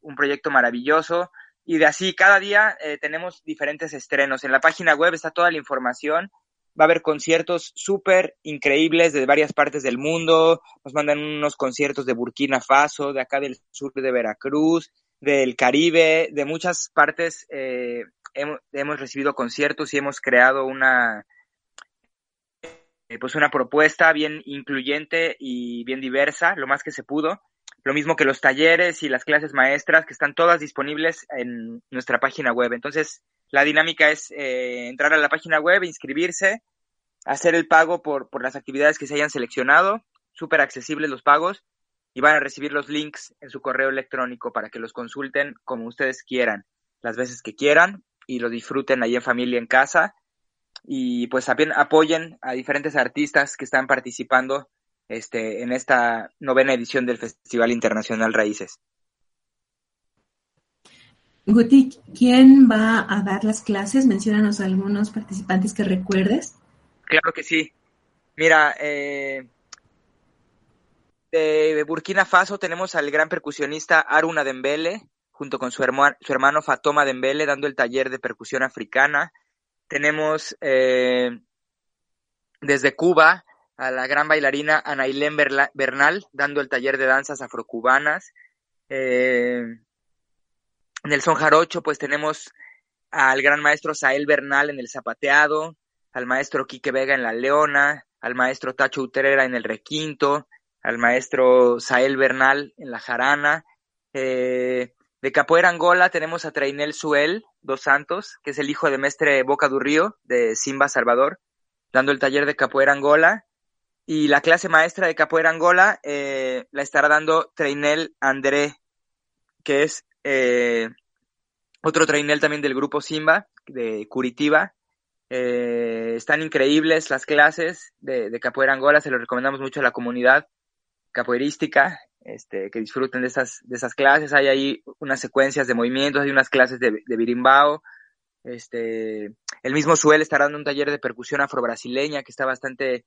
Un proyecto maravilloso. Y de así, cada día eh, tenemos diferentes estrenos. En la página web está toda la información va a haber conciertos súper increíbles de varias partes del mundo. Nos mandan unos conciertos de Burkina Faso, de acá del sur de Veracruz, del Caribe, de muchas partes. Eh, hemos, recibido conciertos y hemos creado una, eh, pues una propuesta bien incluyente y bien diversa, lo más que se pudo. Lo mismo que los talleres y las clases maestras, que están todas disponibles en nuestra página web. Entonces, la dinámica es eh, entrar a la página web, inscribirse, hacer el pago por, por las actividades que se hayan seleccionado, súper accesibles los pagos, y van a recibir los links en su correo electrónico para que los consulten como ustedes quieran, las veces que quieran, y lo disfruten ahí en familia, en casa, y pues también apoyen a diferentes artistas que están participando este, en esta novena edición del Festival Internacional Raíces.
Guti, ¿quién va a dar las clases? Menciónanos algunos participantes que recuerdes.
Claro que sí. Mira, eh, de Burkina Faso tenemos al gran percusionista Aruna Dembele, junto con su, su hermano Fatoma Dembele, dando el taller de percusión africana. Tenemos eh, desde Cuba a la gran bailarina Anailén Bernal, dando el taller de danzas afrocubanas. Eh, en el son jarocho, pues tenemos al gran maestro Sael Bernal en el zapateado, al maestro Quique Vega en la leona, al maestro Tacho Utrera en el requinto, al maestro Sael Bernal en la jarana. Eh, de Capoeira Angola tenemos a Trainel Suel dos Santos, que es el hijo de Mestre Boca du Río de Simba Salvador, dando el taller de Capoeira Angola. Y la clase maestra de Capoeira Angola eh, la estará dando Trainel André, que es eh, otro trainel también del grupo Simba, de Curitiba. Eh, están increíbles las clases de, capoeira Angola, se lo recomendamos mucho a la comunidad capoeirística, este, que disfruten de esas, de clases. Hay ahí unas secuencias de movimientos, hay unas clases de, de birimbao. Este, el mismo Suel estará dando un taller de percusión afrobrasileña que está bastante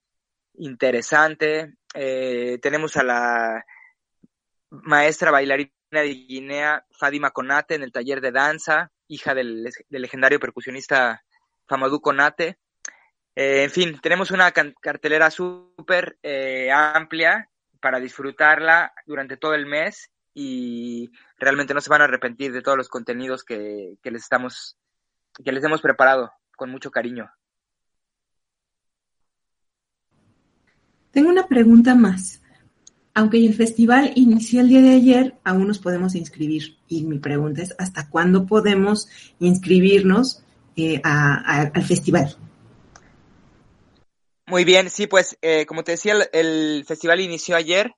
interesante. Eh, tenemos a la maestra bailarina de Guinea, Fadima Conate, en el taller de danza, hija del, legendario percusionista Famadou Conate. Eh, en fin, tenemos una cartelera súper eh, amplia para disfrutarla durante todo el mes y realmente no se van a arrepentir de todos los contenidos que, que les estamos, que les hemos preparado con mucho cariño.
Tengo una pregunta más. Aunque el festival inició el día de ayer, aún nos podemos inscribir. Y mi pregunta es, ¿hasta cuándo podemos inscribirnos eh, al festival?
Muy bien, sí, pues eh, como te decía, el, festival inició ayer,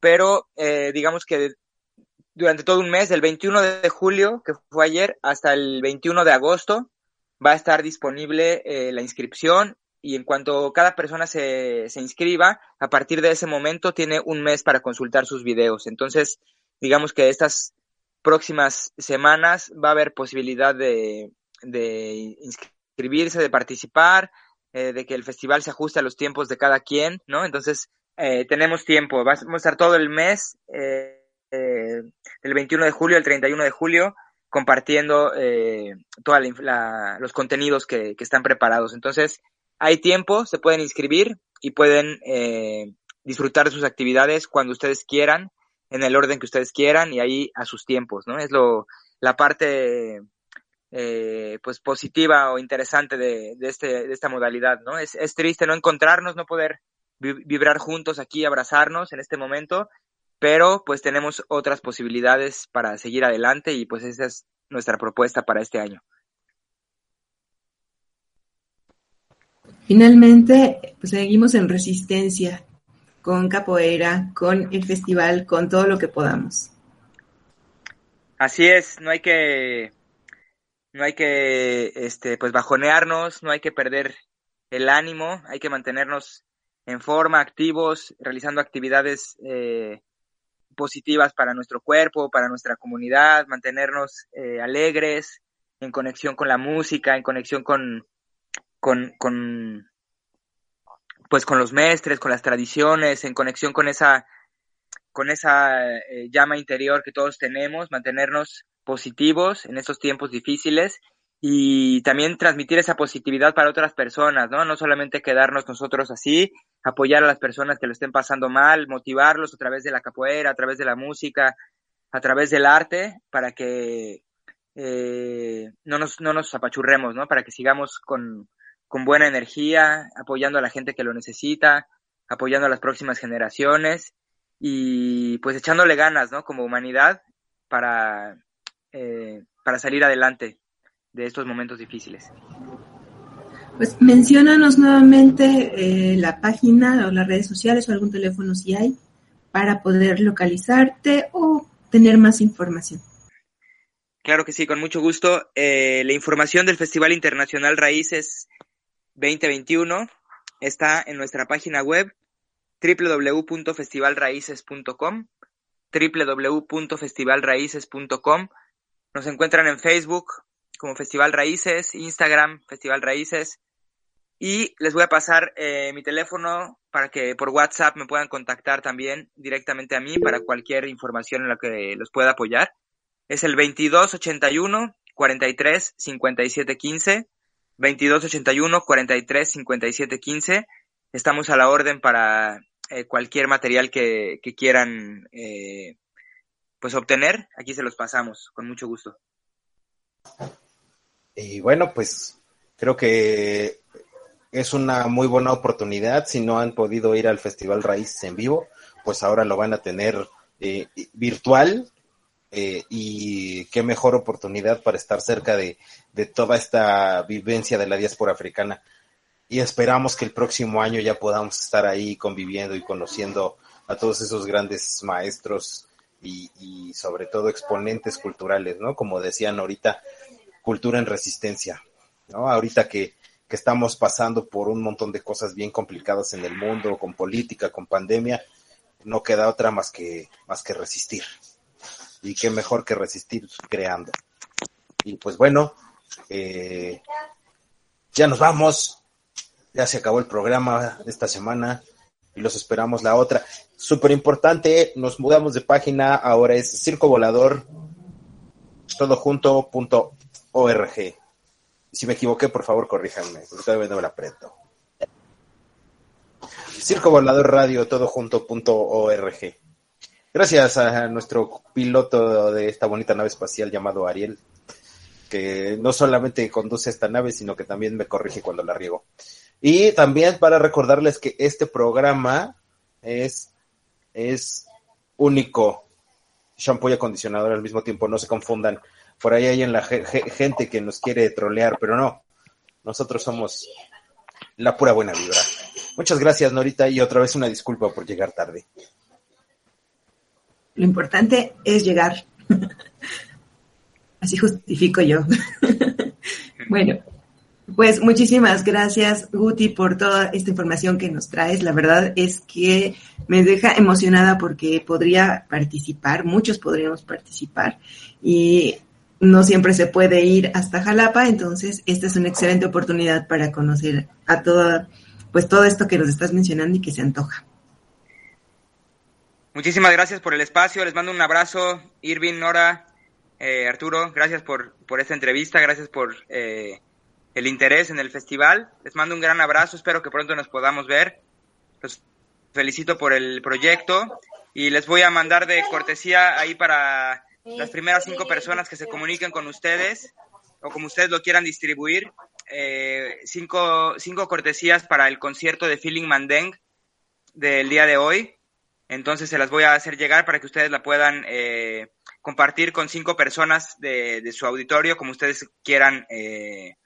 pero eh, digamos que durante todo un mes, del 21 de julio, que fue ayer, hasta el 21 de agosto, va a estar disponible la inscripción y en cuanto cada persona se, se inscriba, a partir de ese momento tiene un mes para consultar sus videos. Entonces, digamos que estas próximas semanas va a haber posibilidad de, de inscribirse, de participar, eh, de que el festival se ajuste a los tiempos de cada quien, ¿no? Entonces, eh, tenemos tiempo. Vamos a estar todo el mes, eh, del 21 de julio al 31 de julio, compartiendo todos los contenidos que, que, están preparados. Entonces, hay tiempo, se pueden inscribir y pueden eh, disfrutar de sus actividades cuando ustedes quieran, en el orden que ustedes quieran y ahí a sus tiempos, ¿no? Es lo, la parte eh, pues positiva o interesante de, de, este, de esta modalidad, ¿no? Es, es triste no encontrarnos, no poder vibrar juntos aquí, abrazarnos en este momento, pero pues tenemos otras posibilidades para seguir adelante y pues esa es nuestra propuesta para este año.
Finalmente, pues seguimos en resistencia con capoeira, con el festival, con todo lo que podamos.
Así es, no hay que no hay que este pues bajonearnos, no hay que perder el ánimo, hay que mantenernos en forma, activos, realizando actividades eh, positivas para nuestro cuerpo, para nuestra comunidad, mantenernos eh, alegres, en conexión con la música, en conexión con, con, con, pues con los mestres, con las tradiciones, en conexión con esa, con esa eh, llama interior que todos tenemos, mantenernos positivos en estos tiempos difíciles y también transmitir esa positividad para otras personas, ¿no? No solamente quedarnos nosotros así, apoyar a las personas que lo estén pasando mal, motivarlos a través de la capoeira, a través de la música, a través del arte, para que eh, no, nos, no nos apachurremos, ¿no? Para que sigamos con, con buena energía, apoyando a la gente que lo necesita, apoyando a las próximas generaciones y pues echándole ganas, ¿no? Como humanidad para, eh, para salir adelante de estos momentos difíciles.
Pues menciónanos nuevamente eh, la página o las redes sociales o algún teléfono si hay para poder localizarte o tener más información.
Claro que sí, con mucho gusto. Eh, la información del Festival Internacional Raíces 2021 está en nuestra página web www.festivalraíces.com www.festivalraíces.com Nos encuentran en Facebook como Festival Raíces, Instagram, Festival Raíces. Y les voy a pasar eh, mi teléfono para que por WhatsApp me puedan contactar también directamente a mí para cualquier información en la que los pueda apoyar. Es el 2281 43 57 15. 2281 43 57 15. Estamos a la orden para eh, cualquier material que, que quieran eh, pues obtener. Aquí se los pasamos con mucho gusto.
Y bueno, pues creo que es una muy buena oportunidad. Si no han podido ir al Festival Raíces en vivo, pues ahora lo van a tener eh, virtual. Eh, y qué mejor oportunidad para estar cerca de, de toda esta vivencia de la diáspora africana. Y esperamos que el próximo año ya podamos estar ahí conviviendo y conociendo a todos esos grandes maestros y, sobre todo exponentes culturales, ¿no? Como decían ahorita, cultura en resistencia, ¿no? Ahorita que, que estamos pasando por un montón de cosas bien complicadas en el mundo, con política, con pandemia, no queda otra más que, más que resistir. Y qué mejor que resistir creando. Y pues bueno, eh, ya nos vamos. Ya se acabó el programa esta semana y los esperamos la otra. Súper importante, nos mudamos de página, ahora es Circo Volador, todo. Si me equivoqué, por favor, corríjanme, porque todavía no me la aprendo. Circo Volador Radio, todo. Gracias a nuestro piloto de esta bonita nave espacial llamado Ariel, que no solamente conduce esta nave, sino que también me corrige cuando la riego. Y también para recordarles que este programa es, es único. Shampoo y acondicionador al mismo tiempo, no se confundan por ahí hay en la gente que nos quiere trolear, pero no. Nosotros somos la pura buena vibra. Muchas gracias, Norita, y otra vez una disculpa por llegar tarde.
Lo importante es llegar. Así justifico yo. bueno, pues muchísimas gracias, Guti, por toda esta información que nos traes. La verdad es que me deja emocionada porque podría participar, muchos podríamos participar. Y no siempre se puede ir hasta Jalapa, entonces esta es una excelente oportunidad para conocer a toda, pues todo esto que nos estás mencionando y que se antoja.
Muchísimas gracias por el espacio, les mando un abrazo, Irving, Nora, eh, Arturo, gracias por, por esta entrevista, gracias por eh, el interés en el festival, les mando un gran abrazo, espero que pronto nos podamos ver, los felicito por el proyecto y les voy a mandar de cortesía ahí para las primeras cinco personas que se comuniquen con ustedes o como ustedes lo quieran distribuir, eh, cinco, cinco cortesías para el concierto de Feeling Mandeng del día de hoy. Entonces se las voy a hacer llegar para que ustedes la puedan eh, compartir con cinco personas de, de, su auditorio, como ustedes quieran, eh,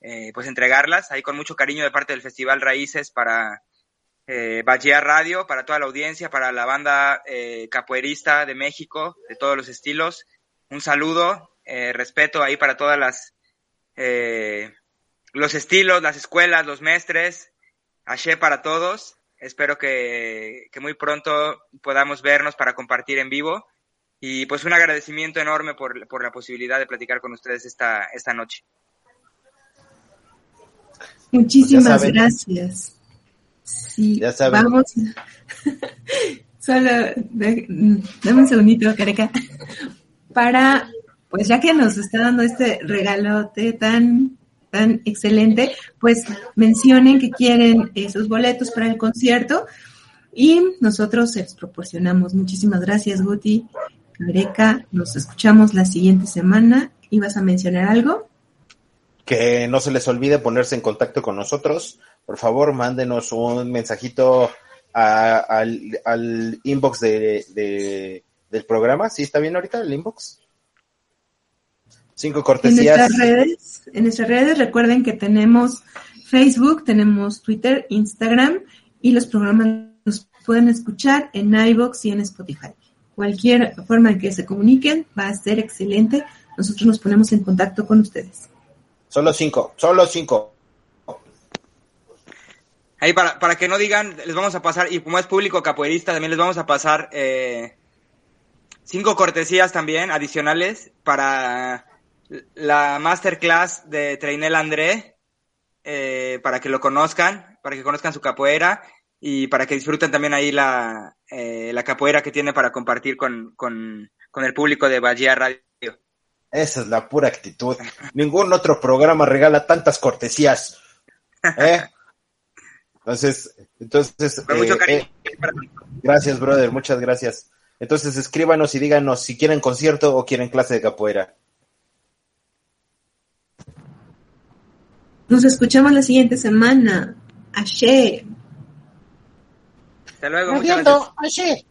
eh, pues entregarlas. Ahí con mucho cariño de parte del Festival Raíces para eh, Radio, para toda la audiencia, para la banda eh, capoeirista de México, de todos los estilos. Un saludo, eh, respeto ahí para todas las eh, los estilos, las escuelas, los mestres. Aché para todos espero que, que, muy pronto podamos vernos para compartir en vivo. Y pues un agradecimiento enorme por, por la posibilidad de platicar con ustedes esta, esta noche.
Muchísimas pues gracias. Sí,
ya saben.
vamos. Solo dame un segundito, Careca, para, pues ya que nos está dando este regalote tan tan excelente, pues mencionen que quieren esos boletos para el concierto y nosotros se los proporcionamos. Muchísimas gracias, Guti. Careca, nos escuchamos la siguiente semana. ¿Ibas a mencionar algo?
Que no se les olvide ponerse en contacto con nosotros. Por favor, mándenos un mensajito a, al, al, inbox de, de, del programa. ¿Sí está bien ahorita el inbox? Cinco cortesías.
En nuestras redes, en nuestras redes recuerden que tenemos Facebook, tenemos Twitter, Instagram y los programas los pueden escuchar en iBox y en Spotify. Cualquier forma en que se comuniquen va a ser excelente. Nosotros nos ponemos en contacto con ustedes.
Solo cinco, solo cinco.
Ahí para, para que no digan, les vamos a pasar, y como es público capoeirista, también les vamos a pasar eh, cinco cortesías también adicionales para la masterclass de Treinel André, eh, para que lo conozcan, para que conozcan su capoeira y para que disfruten también ahí la, eh, la capoeira que tiene para compartir con, con, con el público de Bahía Radio.
Esa es la pura actitud. Ningún otro programa regala tantas cortesías. ¿eh? Entonces, entonces, eh, gracias, brother, muchas gracias. Entonces, escríbanos y díganos si quieren concierto o quieren clase de capoeira.
Nos escuchamos la siguiente semana. Ashe.
Hasta luego.
Viendo, Ashe.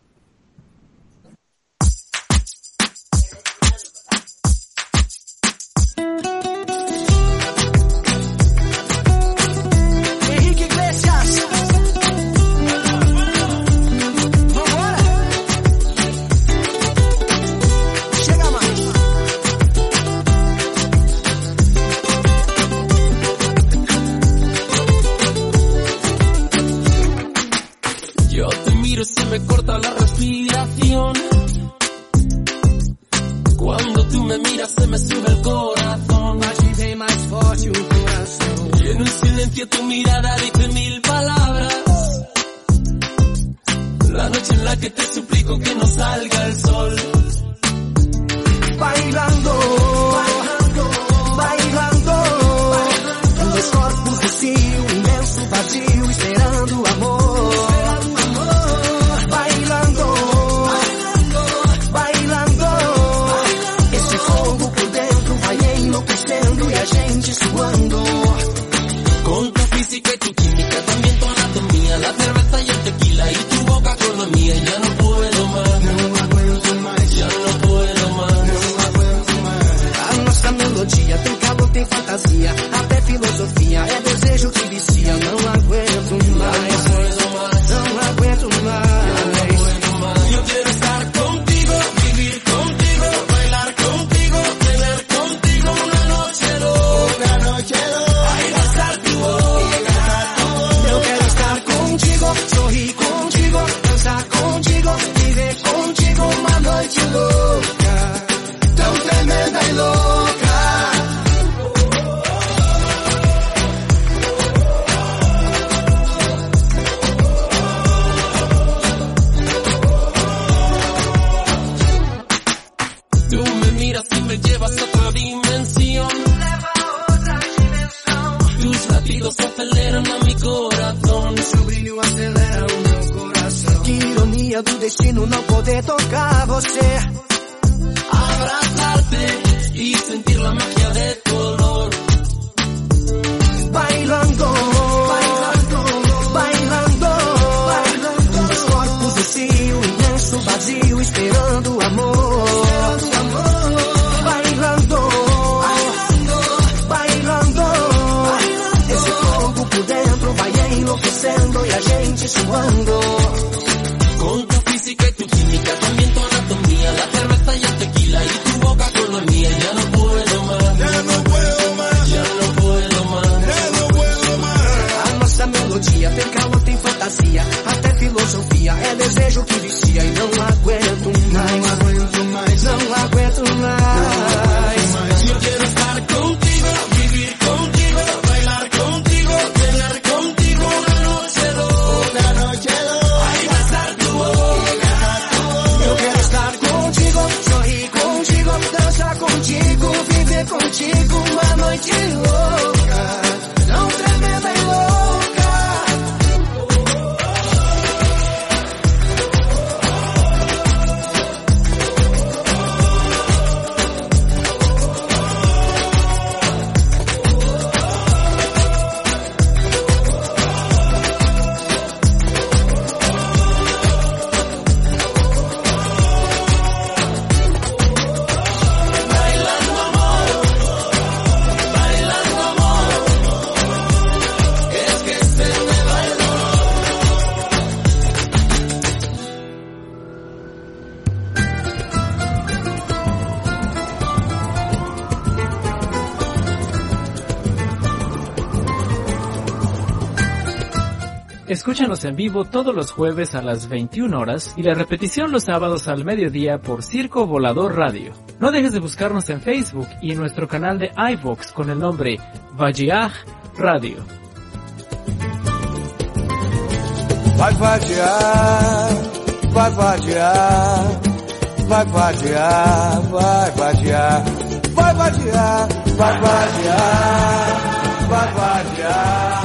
Melodia tem calor, tem fantasia, do
Escúchanos en vivo todos los jueves a las 21 horas y la repetición los sábados al mediodía por Circo Volador Radio. No dejes de buscarnos en Facebook y en nuestro canal de iVox con el nombre Vajiaj Radio.
Vai vadiar, vai vadiar, vai vadiar, vai vadiar, vai vadiar, vai vadiar, vai vadiar,